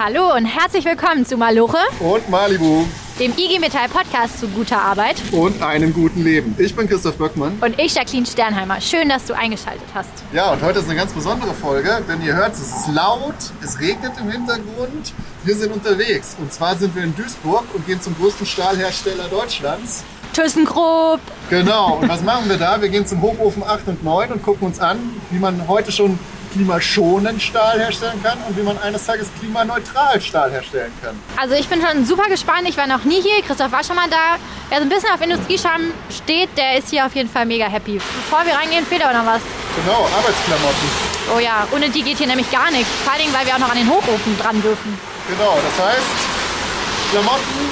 Hallo und herzlich willkommen zu Maloche und Malibu, dem IG Metall Podcast zu guter Arbeit und einem guten Leben. Ich bin Christoph Böckmann. Und ich, Jacqueline Sternheimer. Schön, dass du eingeschaltet hast. Ja, und heute ist eine ganz besondere Folge, denn ihr hört, es ist laut, es regnet im Hintergrund. Wir sind unterwegs. Und zwar sind wir in Duisburg und gehen zum größten Stahlhersteller Deutschlands. ThyssenKrupp. Genau. Und was machen wir da? Wir gehen zum Hochofen 8 und 9 und gucken uns an, wie man heute schon klimaschonend Stahl herstellen kann und wie man eines Tages klimaneutral Stahl herstellen kann. Also ich bin schon super gespannt. Ich war noch nie hier. Christoph war schon mal da. Wer so ein bisschen auf Industriescham steht, der ist hier auf jeden Fall mega happy. Bevor wir reingehen, fehlt aber noch was. Genau, Arbeitsklamotten. Oh ja, ohne die geht hier nämlich gar nichts. Vor allem, weil wir auch noch an den Hochofen dran dürfen. Genau, das heißt Klamotten,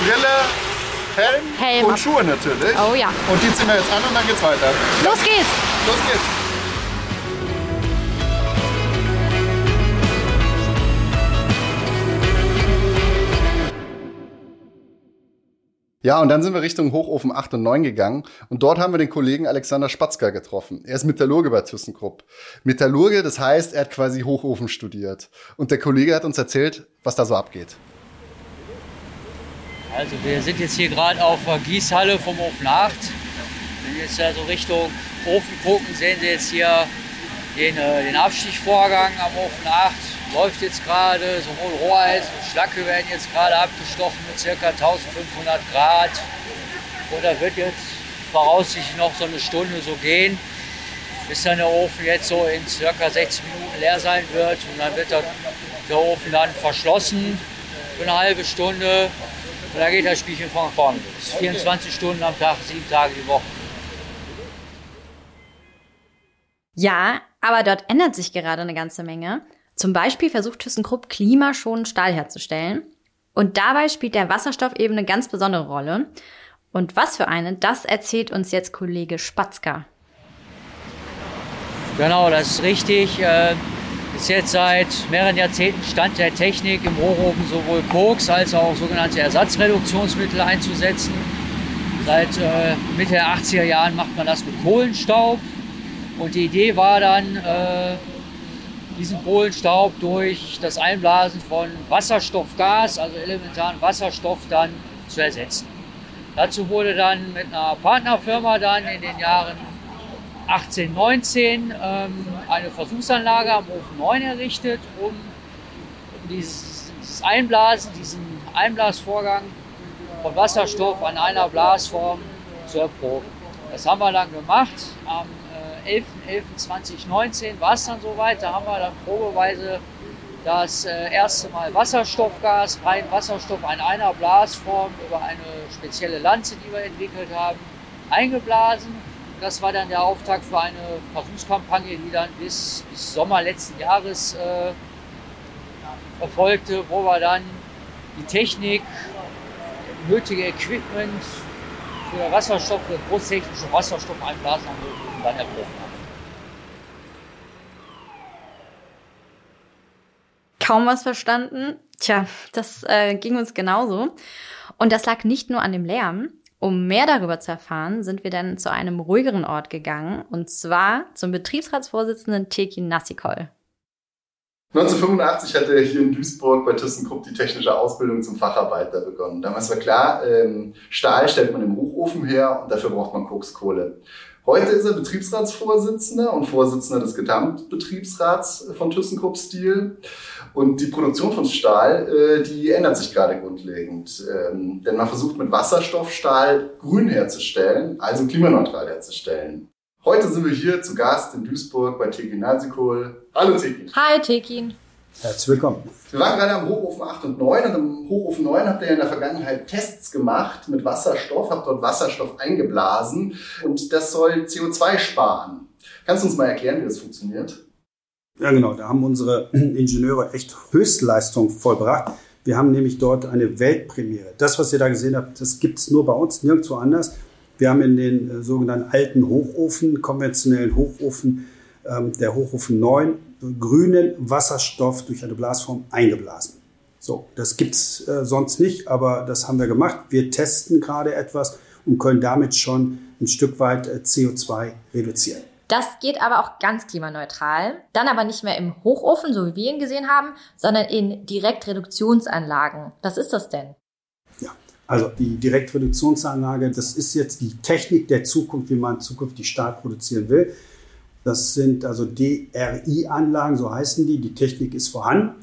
Brille, Helm, Helm und Schuhe natürlich. Oh ja. Und die ziehen wir jetzt an und dann geht's weiter. Los geht's! Los geht's! Ja, und dann sind wir Richtung Hochofen 8 und 9 gegangen und dort haben wir den Kollegen Alexander Spatzka getroffen. Er ist Metallurge bei ThyssenKrupp. Metallurge, das heißt, er hat quasi Hochofen studiert. Und der Kollege hat uns erzählt, was da so abgeht. Also wir sind jetzt hier gerade auf der Gießhalle vom Ofen 8. Wenn wir jetzt ja so Richtung Ofen gucken, sehen Sie jetzt hier den, äh, den Abstichvorgang am Ofen 8 läuft jetzt gerade, sowohl Rohreis und Schlacke werden jetzt gerade abgestochen mit ca. 1500 Grad. Und da wird jetzt voraussichtlich noch so eine Stunde so gehen, bis dann der Ofen jetzt so in ca. 60 Minuten leer sein wird. Und dann wird der, der Ofen dann verschlossen für eine halbe Stunde. Und dann geht das Spielchen von vorne los. 24 Stunden am Tag, sieben Tage die Woche. Ja, aber dort ändert sich gerade eine ganze Menge. Zum Beispiel versucht ThyssenKrupp klimaschonend Stahl herzustellen. Und dabei spielt der Wasserstoff eben eine ganz besondere Rolle. Und was für eine, das erzählt uns jetzt Kollege Spatzka. Genau, das ist richtig. Äh, ist jetzt seit mehreren Jahrzehnten Stand der Technik im Rohrofen sowohl Koks als auch sogenannte Ersatzreduktionsmittel einzusetzen. Seit äh, Mitte der 80er Jahren macht man das mit Kohlenstaub. Und die Idee war dann, äh, diesen Kohlenstaub durch das Einblasen von Wasserstoffgas, also elementaren Wasserstoff, dann zu ersetzen. Dazu wurde dann mit einer Partnerfirma dann in den Jahren 18, 19 ähm, eine Versuchsanlage am Ofen 9 errichtet, um, dieses, dieses Einblasen, diesen Einblasvorgang von Wasserstoff an einer Blasform zu erproben. Das haben wir dann gemacht. Am 11.11.2019 war es dann soweit. Da haben wir dann probeweise das äh, erste Mal Wasserstoffgas, rein Wasserstoff in einer Blasform über eine spezielle Lanze, die wir entwickelt haben, eingeblasen. Das war dann der Auftakt für eine Versuchskampagne, die dann bis, bis Sommer letzten Jahres äh, erfolgte, wo wir dann die Technik, nötige Equipment für Wasserstoff, für großtechnische Wasserstoffeinblasanlagen dann erprobt haben. Kaum was verstanden. Tja, das äh, ging uns genauso. Und das lag nicht nur an dem Lärm. Um mehr darüber zu erfahren, sind wir dann zu einem ruhigeren Ort gegangen, und zwar zum Betriebsratsvorsitzenden Tekin Nassikol. 1985 hat er hier in Duisburg bei ThyssenKrupp die technische Ausbildung zum Facharbeiter begonnen. Damals war klar, ähm, Stahl stellt man im Hochofen her und dafür braucht man Kokskohle. Heute ist er Betriebsratsvorsitzender und Vorsitzender des Gesamtbetriebsrats von ThyssenKrupp Steel. Und die Produktion von Stahl, äh, die ändert sich gerade grundlegend. Ähm, denn man versucht mit Wasserstoff Stahl grün herzustellen, also klimaneutral herzustellen. Heute sind wir hier zu Gast in Duisburg bei Tekin Nasikol. Hallo Tekin. Hi Tekin. Herzlich willkommen. Wir waren gerade am Hochofen 8 und 9 und im Hochofen 9 habt ihr in der Vergangenheit Tests gemacht mit Wasserstoff, habt dort Wasserstoff eingeblasen und das soll CO2 sparen. Kannst du uns mal erklären, wie das funktioniert? Ja, genau. Da haben unsere Ingenieure echt Höchstleistung vollbracht. Wir haben nämlich dort eine Weltpremiere. Das, was ihr da gesehen habt, das gibt es nur bei uns, nirgendwo anders. Wir haben in den äh, sogenannten alten Hochofen, konventionellen Hochofen, ähm, der Hochofen 9, grünen Wasserstoff durch eine Blasform eingeblasen. So, das gibt's äh, sonst nicht, aber das haben wir gemacht. Wir testen gerade etwas und können damit schon ein Stück weit äh, CO2 reduzieren. Das geht aber auch ganz klimaneutral. Dann aber nicht mehr im Hochofen, so wie wir ihn gesehen haben, sondern in Direktreduktionsanlagen. Was ist das denn? Ja, also die Direktreduktionsanlage, das ist jetzt die Technik der Zukunft, wie man zukünftig Stahl produzieren will. Das sind also DRI-Anlagen, so heißen die. Die Technik ist vorhanden.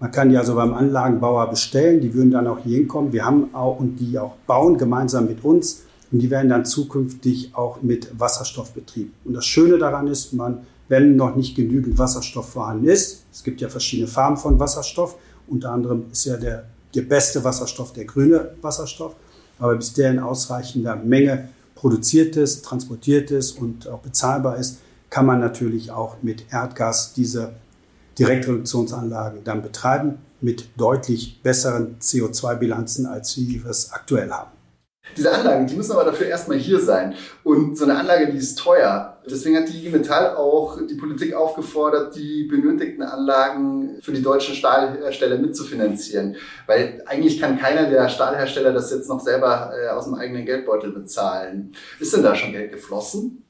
Man kann die also beim Anlagenbauer bestellen. Die würden dann auch hier hinkommen. Wir haben auch und die auch bauen gemeinsam mit uns und die werden dann zukünftig auch mit Wasserstoff betrieben. Und das Schöne daran ist, man, wenn noch nicht genügend Wasserstoff vorhanden ist, es gibt ja verschiedene Farben von Wasserstoff, unter anderem ist ja der, der beste Wasserstoff der grüne Wasserstoff, aber bis der in ausreichender Menge produziert ist, transportiert ist und auch bezahlbar ist, kann man natürlich auch mit Erdgas diese Direktreduktionsanlagen dann betreiben mit deutlich besseren CO2-Bilanzen, als wir es aktuell haben. Diese Anlagen, die müssen aber dafür erstmal hier sein. Und so eine Anlage, die ist teuer. Deswegen hat die IG Metall auch die Politik aufgefordert, die benötigten Anlagen für die deutschen Stahlhersteller mitzufinanzieren. Weil eigentlich kann keiner der Stahlhersteller das jetzt noch selber äh, aus dem eigenen Geldbeutel bezahlen. Ist denn da schon Geld geflossen?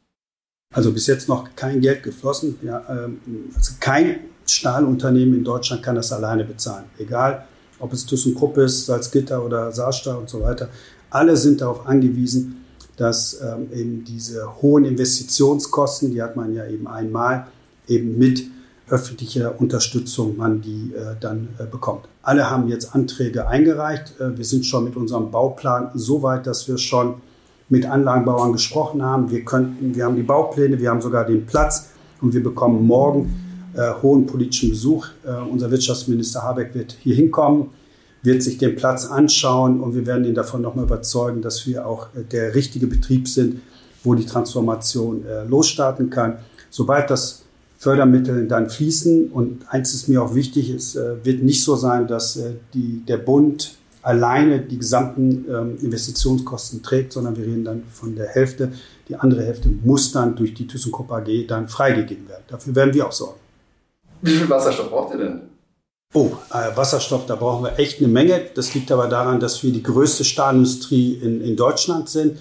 Also bis jetzt noch kein Geld geflossen. Ja, ähm, also kein Stahlunternehmen in Deutschland kann das alleine bezahlen. Egal, ob es ThyssenKrupp ist, Salzgitter oder Saarstahl und so weiter. Alle sind darauf angewiesen, dass ähm, eben diese hohen Investitionskosten, die hat man ja eben einmal, eben mit öffentlicher Unterstützung man die äh, dann äh, bekommt. Alle haben jetzt Anträge eingereicht. Äh, wir sind schon mit unserem Bauplan so weit, dass wir schon mit Anlagenbauern gesprochen haben. Wir könnten, wir haben die Baupläne, wir haben sogar den Platz und wir bekommen morgen äh, hohen politischen Besuch. Äh, unser Wirtschaftsminister Habeck wird hier hinkommen wird sich den Platz anschauen und wir werden ihn davon nochmal überzeugen, dass wir auch äh, der richtige Betrieb sind, wo die Transformation äh, losstarten kann. Sobald das Fördermittel dann fließen und eins ist mir auch wichtig, es äh, wird nicht so sein, dass die, der Bund alleine die gesamten ähm, Investitionskosten trägt, sondern wir reden dann von der Hälfte. Die andere Hälfte muss dann durch die ThyssenKrupp AG dann freigegeben werden. Dafür werden wir auch sorgen. Wie viel Wasserstoff braucht ihr denn? Oh, äh, Wasserstoff, da brauchen wir echt eine Menge. Das liegt aber daran, dass wir die größte Stahlindustrie in, in Deutschland sind.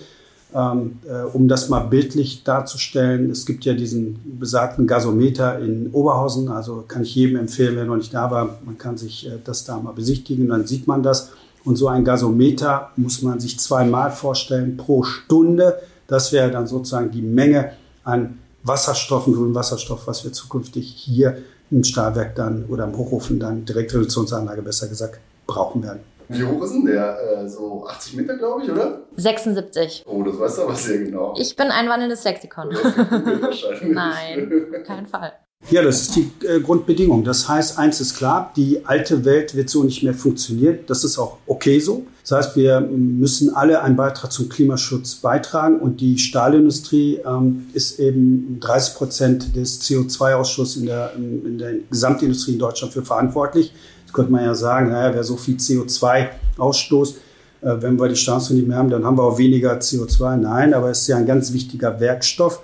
Ähm, äh, um das mal bildlich darzustellen, es gibt ja diesen besagten Gasometer in Oberhausen. Also kann ich jedem empfehlen, wer noch nicht da war, man kann sich äh, das da mal besichtigen, dann sieht man das. Und so ein Gasometer muss man sich zweimal vorstellen pro Stunde. Das wäre dann sozusagen die Menge an Wasserstoff, grünen Wasserstoff, was wir zukünftig hier im Stahlwerk dann oder im Hochofen dann Direktreduktionsanlage besser gesagt brauchen werden. Wie hoch ist denn der? Äh, so 80 Meter, glaube ich, oder? 76. Oh, das weißt du aber sehr genau. Ich bin ein wandelndes Lexikon. Nein, kein Fall. Ja, das ist die äh, Grundbedingung. Das heißt, eins ist klar, die alte Welt wird so nicht mehr funktionieren. Das ist auch okay so. Das heißt, wir müssen alle einen Beitrag zum Klimaschutz beitragen und die Stahlindustrie ähm, ist eben 30 Prozent des CO2-Ausschusses in der, in der Gesamtindustrie in Deutschland für verantwortlich. Jetzt könnte man ja sagen, naja, wer so viel CO2-Ausstoß, äh, wenn wir die Stahlindustrie nicht mehr haben, dann haben wir auch weniger CO2. Nein, aber es ist ja ein ganz wichtiger Werkstoff.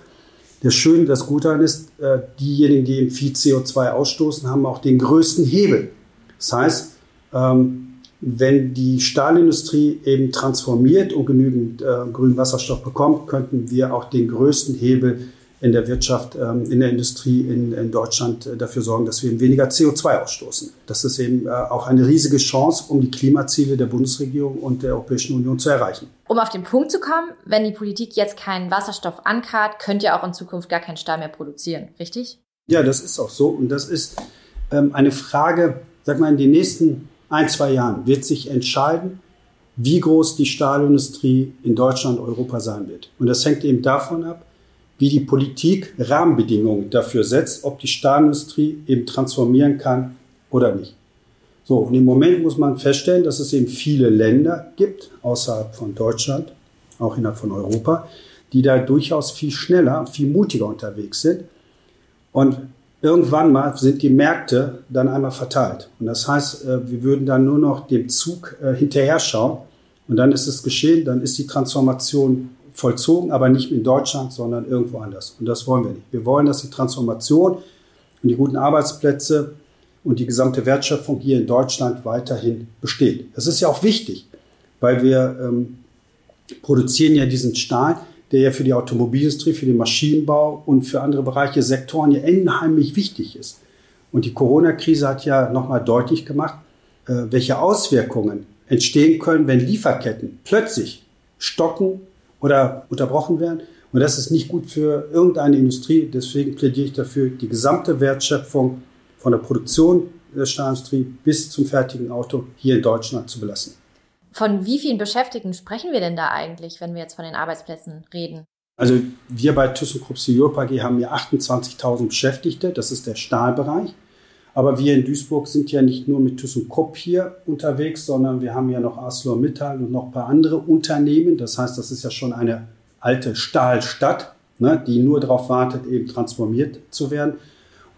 Das Schöne, das Gute daran ist, äh, diejenigen, die eben viel CO2 ausstoßen, haben auch den größten Hebel. Das heißt, ähm, wenn die Stahlindustrie eben transformiert und genügend äh, grünen Wasserstoff bekommt, könnten wir auch den größten Hebel in der Wirtschaft, ähm, in der Industrie in, Deutschland äh, dafür sorgen, dass wir weniger CO2 ausstoßen. Das ist eben auch eine riesige Chance, um die Klimaziele der Bundesregierung und der Europäischen Union zu erreichen. Um auf den Punkt zu kommen, wenn die Politik jetzt keinen Wasserstoff ankarrt, könnt ihr auch in Zukunft gar keinen Stahl mehr produzieren, richtig? Ja, das ist auch so. Und das ist ähm, eine Frage, sag mal, in den nächsten ein, zwei Jahren wird sich entscheiden, wie groß die Stahlindustrie in Deutschland und Europa sein wird. Und das hängt eben davon ab, wie die Politik Rahmenbedingungen dafür setzt, ob die Stahlindustrie eben transformieren kann oder nicht. So, und im Moment muss man feststellen, dass es eben viele Länder gibt, außerhalb von Deutschland, auch innerhalb von Europa, die da durchaus viel schneller, viel mutiger unterwegs sind. Und irgendwann mal sind die Märkte dann einmal verteilt. Und das heißt, äh, wir würden dann nur noch dem Zug äh, hinterher schauen und dann ist es geschehen, dann ist die Transformation vollzogen, aber nicht in Deutschland, sondern irgendwo anders. Und das wollen wir nicht. Wir wollen, dass die Transformation und die guten Arbeitsplätze und die gesamte Wertschöpfung hier in Deutschland weiterhin besteht. Das ist ja auch wichtig, weil wir ähm, produzieren ja diesen Stahl der ja für die Automobilindustrie, für den Maschinenbau und für andere Bereiche, Sektoren ja unheimlich wichtig ist. Und die Corona-Krise hat ja nochmal deutlich gemacht, äh, welche Auswirkungen entstehen können, wenn Lieferketten plötzlich stocken oder unterbrochen werden. Und das ist nicht gut für irgendeine Industrie. Deswegen plädiere ich dafür, die gesamte Wertschöpfung von der Produktion der Stahlindustrie bis zum fertigen Auto hier in Deutschland zu belassen. Von wie vielen Beschäftigten sprechen wir denn da eigentlich, wenn wir jetzt von den Arbeitsplätzen reden? Also wir bei ThyssenKrupp Europe AG haben ja 28.000 Beschäftigte, das ist der Stahlbereich. Aber wir in Duisburg sind ja nicht nur mit ThyssenKrupp hier unterwegs, sondern wir haben ja noch ArcelorMittal und noch ein paar andere Unternehmen. Das heißt, das ist ja schon eine alte Stahlstadt, ne, die nur darauf wartet, eben transformiert zu werden.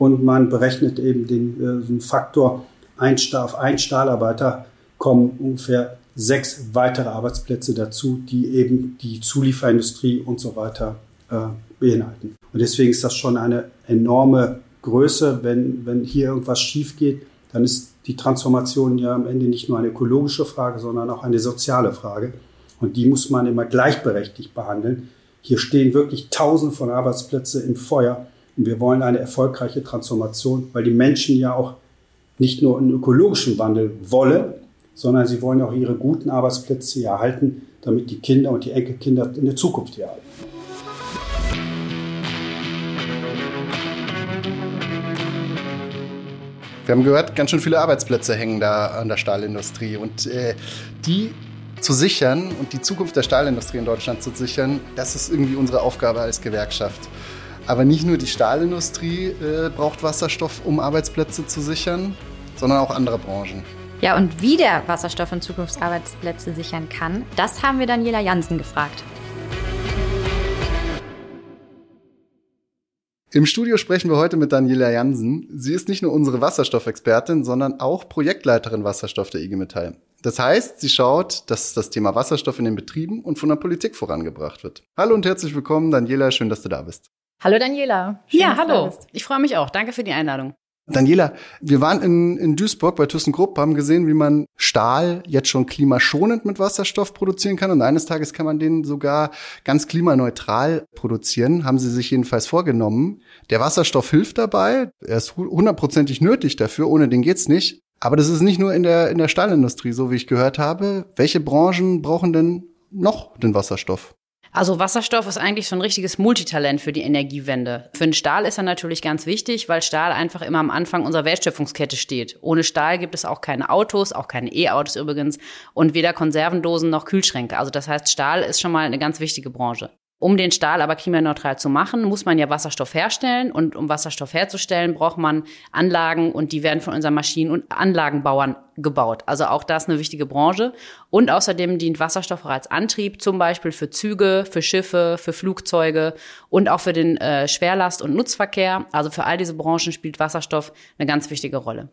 Und man berechnet eben den äh, Faktor, ein Stahl, auf ein Stahlarbeiter kommen ungefähr sechs weitere Arbeitsplätze dazu, die eben die Zulieferindustrie und so weiter äh, beinhalten. Und deswegen ist das schon eine enorme Größe. Wenn, wenn hier irgendwas schief geht, dann ist die Transformation ja am Ende nicht nur eine ökologische Frage, sondern auch eine soziale Frage. Und die muss man immer gleichberechtigt behandeln. Hier stehen wirklich Tausende von Arbeitsplätzen im Feuer. Und wir wollen eine erfolgreiche Transformation, weil die Menschen ja auch nicht nur einen ökologischen Wandel wollen, sondern sie wollen auch ihre guten Arbeitsplätze erhalten, damit die Kinder und die Enkelkinder in der Zukunft hier erhalten. Wir haben gehört, ganz schön viele Arbeitsplätze hängen da an der Stahlindustrie. Und äh, die zu sichern und die Zukunft der Stahlindustrie in Deutschland zu sichern, das ist irgendwie unsere Aufgabe als Gewerkschaft. Aber nicht nur die Stahlindustrie äh, braucht Wasserstoff, um Arbeitsplätze zu sichern, sondern auch andere Branchen. Ja, und wie der Wasserstoff in Zukunftsarbeitsplätze sichern kann, das haben wir Daniela Jansen gefragt. Im Studio sprechen wir heute mit Daniela Jansen. Sie ist nicht nur unsere Wasserstoffexpertin, sondern auch Projektleiterin Wasserstoff der IG Metall. Das heißt, sie schaut, dass das Thema Wasserstoff in den Betrieben und von der Politik vorangebracht wird. Hallo und herzlich willkommen, Daniela. Schön, dass du da bist. Hallo Daniela. Schön, ja, hallo. Ich freue mich auch. Danke für die Einladung. Daniela, wir waren in, in Duisburg bei ThyssenKrupp, haben gesehen, wie man Stahl jetzt schon klimaschonend mit Wasserstoff produzieren kann und eines Tages kann man den sogar ganz klimaneutral produzieren, haben sie sich jedenfalls vorgenommen. Der Wasserstoff hilft dabei, er ist hundertprozentig nötig dafür, ohne den geht's nicht. Aber das ist nicht nur in der, in der Stahlindustrie, so wie ich gehört habe. Welche Branchen brauchen denn noch den Wasserstoff? Also Wasserstoff ist eigentlich so ein richtiges Multitalent für die Energiewende. Für den Stahl ist er natürlich ganz wichtig, weil Stahl einfach immer am Anfang unserer Wertschöpfungskette steht. Ohne Stahl gibt es auch keine Autos, auch keine E-Autos übrigens und weder Konservendosen noch Kühlschränke. Also das heißt, Stahl ist schon mal eine ganz wichtige Branche. Um den Stahl aber klimaneutral zu machen, muss man ja Wasserstoff herstellen. Und um Wasserstoff herzustellen, braucht man Anlagen und die werden von unseren Maschinen- und Anlagenbauern gebaut. Also auch das eine wichtige Branche. Und außerdem dient Wasserstoff auch als Antrieb, zum Beispiel für Züge, für Schiffe, für Flugzeuge und auch für den äh, Schwerlast- und Nutzverkehr. Also für all diese Branchen spielt Wasserstoff eine ganz wichtige Rolle.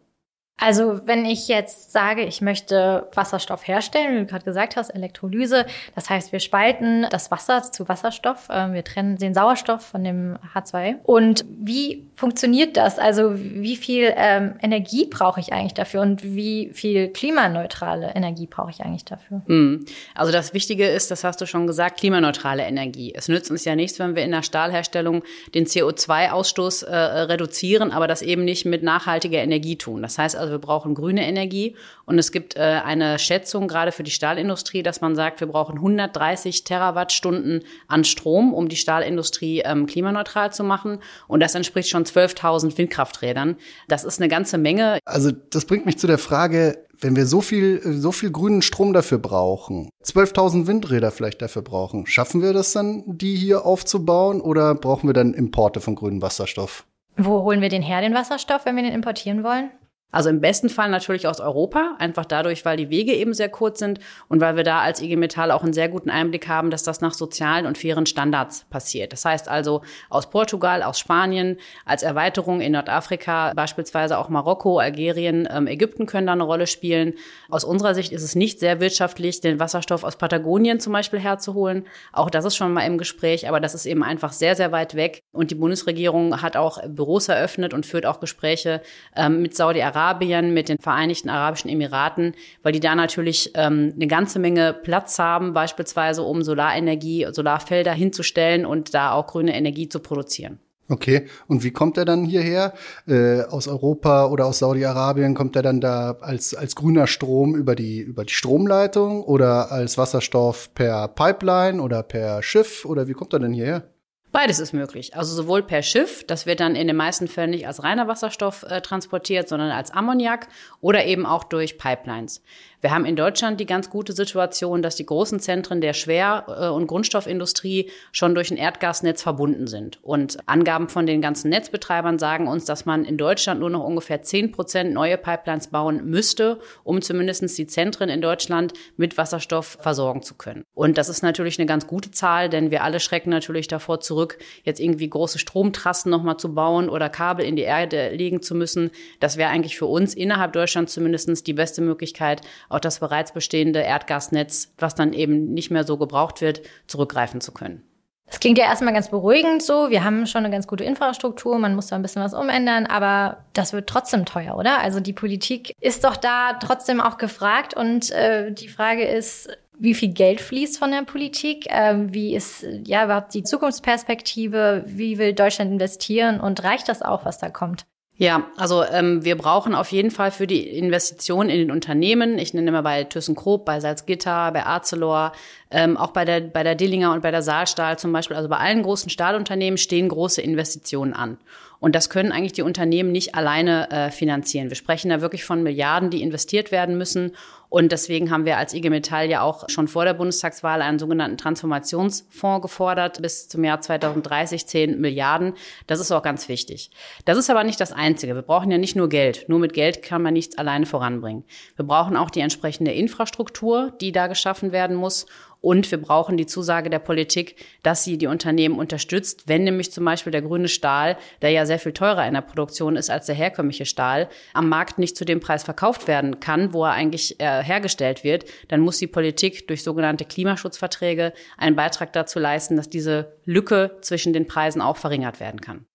Also wenn ich jetzt sage, ich möchte Wasserstoff herstellen, wie du gerade gesagt hast, Elektrolyse, das heißt, wir spalten das Wasser zu Wasserstoff, ähm, wir trennen den Sauerstoff von dem H2. Und wie funktioniert das? Also wie viel ähm, Energie brauche ich eigentlich dafür und wie viel klimaneutrale Energie brauche ich eigentlich dafür? Hm. Also das Wichtige ist, das hast du schon gesagt, klimaneutrale Energie. Es nützt uns ja nichts, wenn wir in der Stahlherstellung den CO2-Ausstoß äh, reduzieren, aber das eben nicht mit nachhaltiger Energie tun. Das heißt also wir brauchen grüne Energie. Und es gibt äh, eine Schätzung gerade für die Stahlindustrie, dass man sagt, wir brauchen 130 Terawattstunden an Strom, um die Stahlindustrie ähm, klimaneutral zu machen. Und das entspricht schon 12.000 Windkrafträdern. Das ist eine ganze Menge. Also das bringt mich zu der Frage, wenn wir so viel, so viel grünen Strom dafür brauchen, 12.000 Windräder vielleicht dafür brauchen, schaffen wir das dann, die hier aufzubauen oder brauchen wir dann Importe von grünem Wasserstoff? Wo holen wir den her, den Wasserstoff, wenn wir den importieren wollen? Also im besten Fall natürlich aus Europa, einfach dadurch, weil die Wege eben sehr kurz sind und weil wir da als IG Metall auch einen sehr guten Einblick haben, dass das nach sozialen und fairen Standards passiert. Das heißt also aus Portugal, aus Spanien, als Erweiterung in Nordafrika, beispielsweise auch Marokko, Algerien, ähm, Ägypten können da eine Rolle spielen. Aus unserer Sicht ist es nicht sehr wirtschaftlich, den Wasserstoff aus Patagonien zum Beispiel herzuholen. Auch das ist schon mal im Gespräch, aber das ist eben einfach sehr, sehr weit weg. Und die Bundesregierung hat auch Büros eröffnet und führt auch Gespräche ähm, mit Saudi-Arabien Saudi-Arabien, mit den Vereinigten Arabischen Emiraten, weil die da natürlich ähm, eine ganze Menge Platz haben, beispielsweise um Solarenergie, Solarfelder hinzustellen und da auch grüne Energie zu produzieren. Okay, und wie kommt er dann hierher? Äh, aus Europa oder aus Saudi-Arabien kommt er dann da als, als grüner Strom über die, über die Stromleitung oder als Wasserstoff per Pipeline oder per Schiff oder wie kommt er denn hierher? Beides ist möglich. Also sowohl per Schiff, das wird dann in den meisten Fällen nicht als reiner Wasserstoff äh, transportiert, sondern als Ammoniak oder eben auch durch Pipelines. Wir haben in Deutschland die ganz gute Situation, dass die großen Zentren der Schwer- äh, und Grundstoffindustrie schon durch ein Erdgasnetz verbunden sind. Und Angaben von den ganzen Netzbetreibern sagen uns, dass man in Deutschland nur noch ungefähr 10 Prozent neue Pipelines bauen müsste, um zumindest die Zentren in Deutschland mit Wasserstoff versorgen zu können. Und das ist natürlich eine ganz gute Zahl, denn wir alle schrecken natürlich davor zurück, jetzt irgendwie große Stromtrassen nochmal zu bauen oder Kabel in die Erde legen zu müssen. Das wäre eigentlich für uns innerhalb Deutschlands zumindest die beste Möglichkeit, auch das bereits bestehende Erdgasnetz, was dann eben nicht mehr so gebraucht wird, zurückgreifen zu können. Das klingt ja erstmal ganz beruhigend so. Wir haben schon eine ganz gute Infrastruktur, man muss da ein bisschen was umändern, aber das wird trotzdem teuer, oder? Also die Politik ist doch da trotzdem auch gefragt und äh, die Frage ist, wie viel Geld fließt von der Politik? Ähm, wie ist ja überhaupt die Zukunftsperspektive? Wie will Deutschland investieren und reicht das auch, was da kommt? Ja, also ähm, wir brauchen auf jeden Fall für die Investitionen in den Unternehmen, ich nenne mal bei ThyssenKrupp, bei Salzgitter, bei Arcelor, ähm, auch bei der, bei der Dillinger und bei der Saalstahl zum Beispiel, also bei allen großen Stahlunternehmen stehen große Investitionen an. Und das können eigentlich die Unternehmen nicht alleine äh, finanzieren. Wir sprechen da wirklich von Milliarden, die investiert werden müssen. Und deswegen haben wir als IG Metall ja auch schon vor der Bundestagswahl einen sogenannten Transformationsfonds gefordert, bis zum Jahr 2030 10 Milliarden. Das ist auch ganz wichtig. Das ist aber nicht das Einzige. Wir brauchen ja nicht nur Geld. Nur mit Geld kann man nichts alleine voranbringen. Wir brauchen auch die entsprechende Infrastruktur, die da geschaffen werden muss. Und wir brauchen die Zusage der Politik, dass sie die Unternehmen unterstützt, wenn nämlich zum Beispiel der grüne Stahl, der ja sehr viel teurer in der Produktion ist als der herkömmliche Stahl, am Markt nicht zu dem Preis verkauft werden kann, wo er eigentlich äh, hergestellt wird, dann muss die Politik durch sogenannte Klimaschutzverträge einen Beitrag dazu leisten, dass diese Lücke zwischen den Preisen auch verringert werden kann.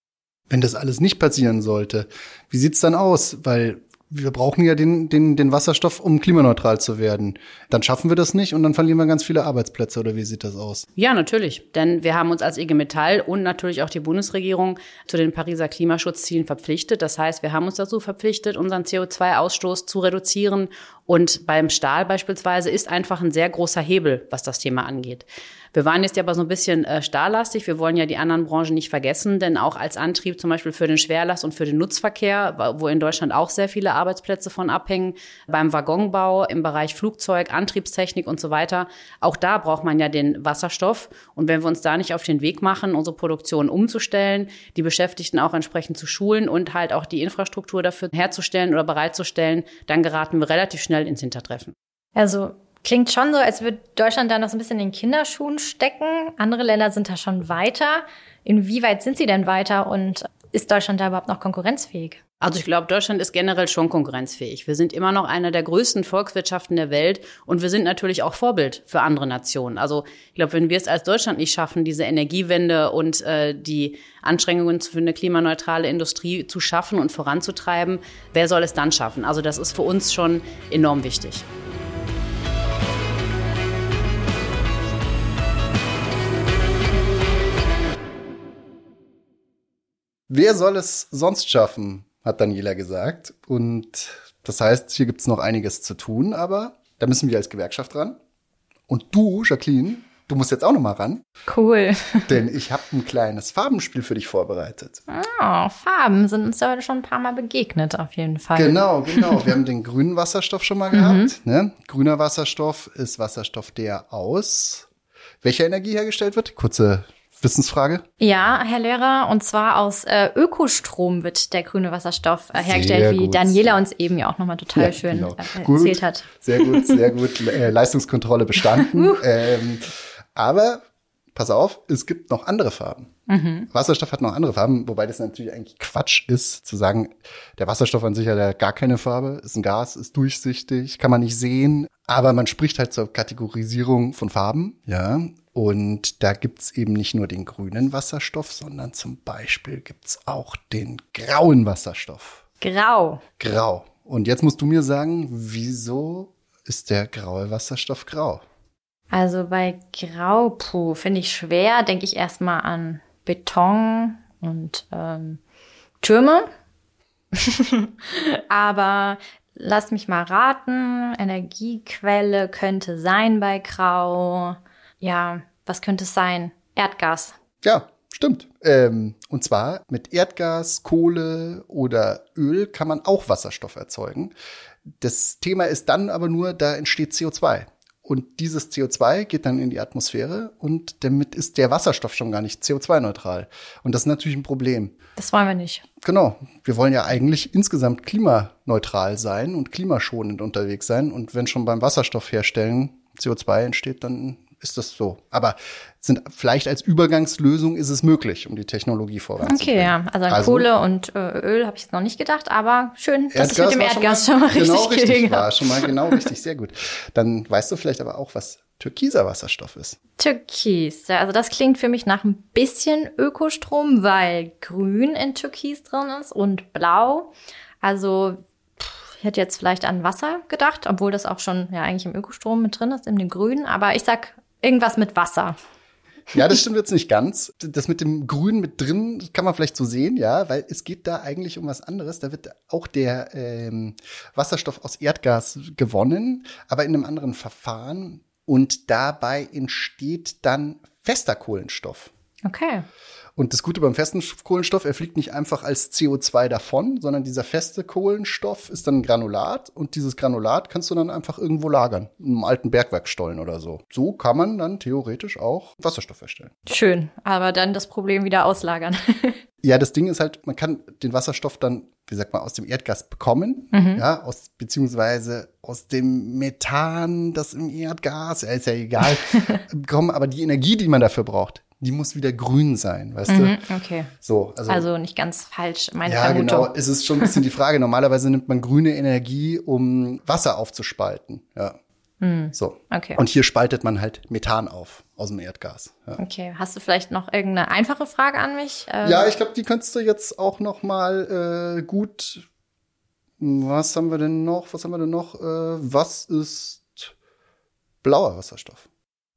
Wenn das alles nicht passieren sollte, wie sieht's dann aus? Weil wir brauchen ja den, den, den Wasserstoff, um klimaneutral zu werden. Dann schaffen wir das nicht und dann verlieren wir ganz viele Arbeitsplätze oder wie sieht das aus? Ja, natürlich. Denn wir haben uns als IG Metall und natürlich auch die Bundesregierung zu den Pariser Klimaschutzzielen verpflichtet. Das heißt, wir haben uns dazu verpflichtet, unseren CO2-Ausstoß zu reduzieren. Und beim Stahl beispielsweise ist einfach ein sehr großer Hebel, was das Thema angeht. Wir waren jetzt ja aber so ein bisschen äh, stahllastig. Wir wollen ja die anderen Branchen nicht vergessen, denn auch als Antrieb zum Beispiel für den Schwerlast und für den Nutzverkehr, wo in Deutschland auch sehr viele Arbeitsplätze von abhängen, beim Waggonbau, im Bereich Flugzeug, Antriebstechnik und so weiter, auch da braucht man ja den Wasserstoff. Und wenn wir uns da nicht auf den Weg machen, unsere Produktion umzustellen, die Beschäftigten auch entsprechend zu schulen und halt auch die Infrastruktur dafür herzustellen oder bereitzustellen, dann geraten wir relativ schnell ins Hintertreffen. Also Klingt schon so, als würde Deutschland da noch so ein bisschen in den Kinderschuhen stecken. Andere Länder sind da schon weiter. Inwieweit sind sie denn weiter und ist Deutschland da überhaupt noch konkurrenzfähig? Also ich glaube, Deutschland ist generell schon konkurrenzfähig. Wir sind immer noch einer der größten Volkswirtschaften der Welt und wir sind natürlich auch Vorbild für andere Nationen. Also ich glaube, wenn wir es als Deutschland nicht schaffen, diese Energiewende und äh, die Anstrengungen für eine klimaneutrale Industrie zu schaffen und voranzutreiben, wer soll es dann schaffen? Also das ist für uns schon enorm wichtig. Wer soll es sonst schaffen, hat Daniela gesagt. Und das heißt, hier gibt es noch einiges zu tun, aber da müssen wir als Gewerkschaft ran. Und du, Jacqueline, du musst jetzt auch noch mal ran. Cool. Denn ich habe ein kleines Farbenspiel für dich vorbereitet. Oh, Farben sind uns heute schon ein paar Mal begegnet, auf jeden Fall. Genau, genau. Wir haben den grünen Wasserstoff schon mal gehabt. Mhm. Ne? Grüner Wasserstoff ist Wasserstoff, der aus welcher Energie hergestellt wird? Kurze Wissensfrage? Ja, Herr Lehrer, und zwar aus äh, Ökostrom wird der grüne Wasserstoff äh, hergestellt, wie Daniela uns eben ja auch nochmal total ja, schön genau. äh, erzählt hat. Sehr gut, sehr gut. Äh, Leistungskontrolle bestanden. ähm, aber pass auf, es gibt noch andere Farben. Mhm. Wasserstoff hat noch andere Farben, wobei das natürlich eigentlich Quatsch ist, zu sagen, der Wasserstoff an sich hat ja gar keine Farbe, ist ein Gas, ist durchsichtig, kann man nicht sehen, aber man spricht halt zur Kategorisierung von Farben, ja. Und da gibt's eben nicht nur den grünen Wasserstoff, sondern zum Beispiel gibt's auch den grauen Wasserstoff. Grau. Grau. Und jetzt musst du mir sagen, wieso ist der graue Wasserstoff grau? Also bei Grau, puh, finde ich schwer, denke ich erstmal an Beton und ähm, Türme. Aber lass mich mal raten, Energiequelle könnte sein bei Grau. Ja, was könnte es sein? Erdgas. Ja, stimmt. Ähm, und zwar mit Erdgas, Kohle oder Öl kann man auch Wasserstoff erzeugen. Das Thema ist dann aber nur, da entsteht CO2. Und dieses CO2 geht dann in die Atmosphäre und damit ist der Wasserstoff schon gar nicht CO2-neutral. Und das ist natürlich ein Problem. Das wollen wir nicht. Genau. Wir wollen ja eigentlich insgesamt klimaneutral sein und klimaschonend unterwegs sein. Und wenn schon beim Wasserstoff herstellen CO2 entsteht, dann ist das so. Aber sind vielleicht als Übergangslösung ist es möglich, um die Technologie voranzubringen. Okay, ja. Also an also, Kohle und äh, Öl habe ich jetzt noch nicht gedacht, aber schön, dass Erdgas ich mit dem Erdgas schon mal, schon mal genau richtig, richtig war. Schon mal genau richtig, sehr gut. Dann weißt du vielleicht aber auch, was türkiser Wasserstoff ist. Türkis, ja, also das klingt für mich nach ein bisschen Ökostrom, weil grün in Türkis drin ist und blau. Also ich hätte jetzt vielleicht an Wasser gedacht, obwohl das auch schon ja eigentlich im Ökostrom mit drin ist, in dem Grünen. Aber ich sag Irgendwas mit Wasser. Ja, das stimmt jetzt nicht ganz. Das mit dem Grün mit drin kann man vielleicht so sehen, ja, weil es geht da eigentlich um was anderes. Da wird auch der ähm, Wasserstoff aus Erdgas gewonnen, aber in einem anderen Verfahren. Und dabei entsteht dann fester Kohlenstoff. Okay. Und das Gute beim festen Kohlenstoff, er fliegt nicht einfach als CO2 davon, sondern dieser feste Kohlenstoff ist dann ein Granulat und dieses Granulat kannst du dann einfach irgendwo lagern, in einem alten Bergwerkstollen oder so. So kann man dann theoretisch auch Wasserstoff herstellen. Schön, aber dann das Problem wieder auslagern. ja, das Ding ist halt, man kann den Wasserstoff dann, wie sagt man, aus dem Erdgas bekommen, mhm. ja, aus, beziehungsweise aus dem Methan, das im Erdgas, ja, ist ja egal, bekommen, aber die Energie, die man dafür braucht, die muss wieder grün sein, weißt mhm, du? Okay. So, also, also nicht ganz falsch, meine ja, Vermutung. Ja, genau. Es ist schon ein bisschen die Frage. Normalerweise nimmt man grüne Energie, um Wasser aufzuspalten. Ja. Mhm. So. Okay. Und hier spaltet man halt Methan auf aus dem Erdgas. Ja. Okay. Hast du vielleicht noch irgendeine einfache Frage an mich? Ähm ja, ich glaube, die könntest du jetzt auch noch mal äh, gut. Was haben wir denn noch? Was haben wir denn noch? Äh, was ist blauer Wasserstoff?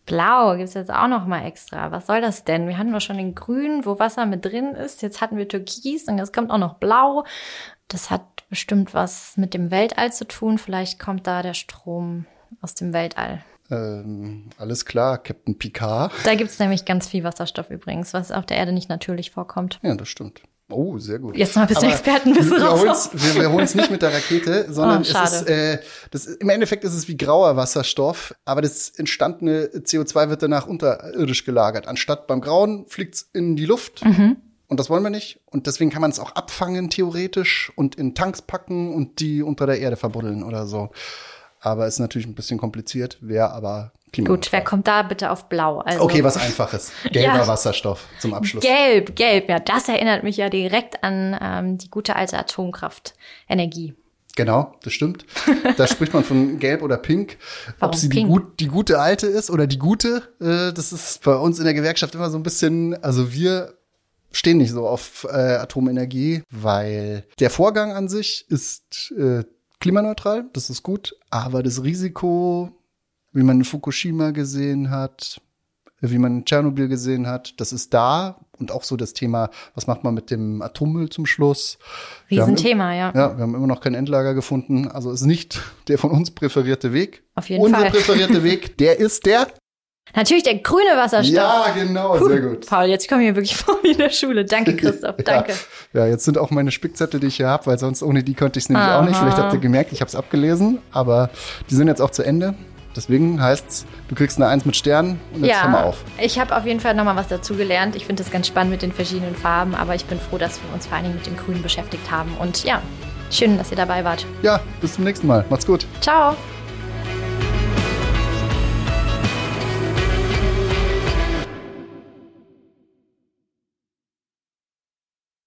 Blau gibt es jetzt auch noch mal extra. Was soll das denn? Wir hatten doch schon den Grün, wo Wasser mit drin ist. Jetzt hatten wir Türkis und jetzt kommt auch noch Blau. Das hat bestimmt was mit dem Weltall zu tun. Vielleicht kommt da der Strom aus dem Weltall. Ähm, alles klar, Captain Picard. Da gibt es nämlich ganz viel Wasserstoff übrigens, was auf der Erde nicht natürlich vorkommt. Ja, das stimmt. Oh, sehr gut. Jetzt mal ein bisschen Expertenwissen raus. Wir, wir holen es nicht mit der Rakete, sondern oh, es ist, äh, das, im Endeffekt ist es wie grauer Wasserstoff, aber das entstandene CO2 wird danach unterirdisch gelagert. Anstatt beim Grauen fliegt es in die Luft. Mhm. Und das wollen wir nicht. Und deswegen kann man es auch abfangen, theoretisch, und in Tanks packen und die unter der Erde verbuddeln oder so. Aber ist natürlich ein bisschen kompliziert, wäre aber Gut, wer kommt da bitte auf Blau? Also, okay, was einfaches. Gelber ja, Wasserstoff zum Abschluss. Gelb, gelb, ja, das erinnert mich ja direkt an ähm, die gute alte Atomkraftenergie. Genau, das stimmt. da spricht man von Gelb oder Pink. Warum Ob sie Pink? Die, gut, die gute alte ist oder die gute, äh, das ist bei uns in der Gewerkschaft immer so ein bisschen, also wir stehen nicht so auf äh, Atomenergie, weil der Vorgang an sich ist äh, klimaneutral, das ist gut, aber das Risiko wie man in Fukushima gesehen hat, wie man in Tschernobyl gesehen hat, das ist da und auch so das Thema, was macht man mit dem Atommüll zum Schluss? Riesenthema, ja. Ja, wir haben immer noch kein Endlager gefunden, also ist nicht der von uns präferierte Weg. Auf jeden Unser Fall. Unser präferierte Weg, der ist der Natürlich der grüne Wasserstoff. Ja, genau, Puh, sehr gut. Paul, jetzt komme ich mir wirklich vor wie in der Schule. Danke, Christoph, danke. Ja, ja jetzt sind auch meine Spickzettel, die ich hier habe, weil sonst ohne die konnte ich es nämlich Aha. auch nicht. Vielleicht habt ihr gemerkt, ich habe es abgelesen, aber die sind jetzt auch zu Ende. Deswegen heißt es, du kriegst eine Eins mit Sternen und jetzt ja, hör mal auf. Ich habe auf jeden Fall nochmal was dazu gelernt. Ich finde das ganz spannend mit den verschiedenen Farben, aber ich bin froh, dass wir uns vor allen Dingen mit dem Grün beschäftigt haben. Und ja, schön, dass ihr dabei wart. Ja, bis zum nächsten Mal. Macht's gut. Ciao.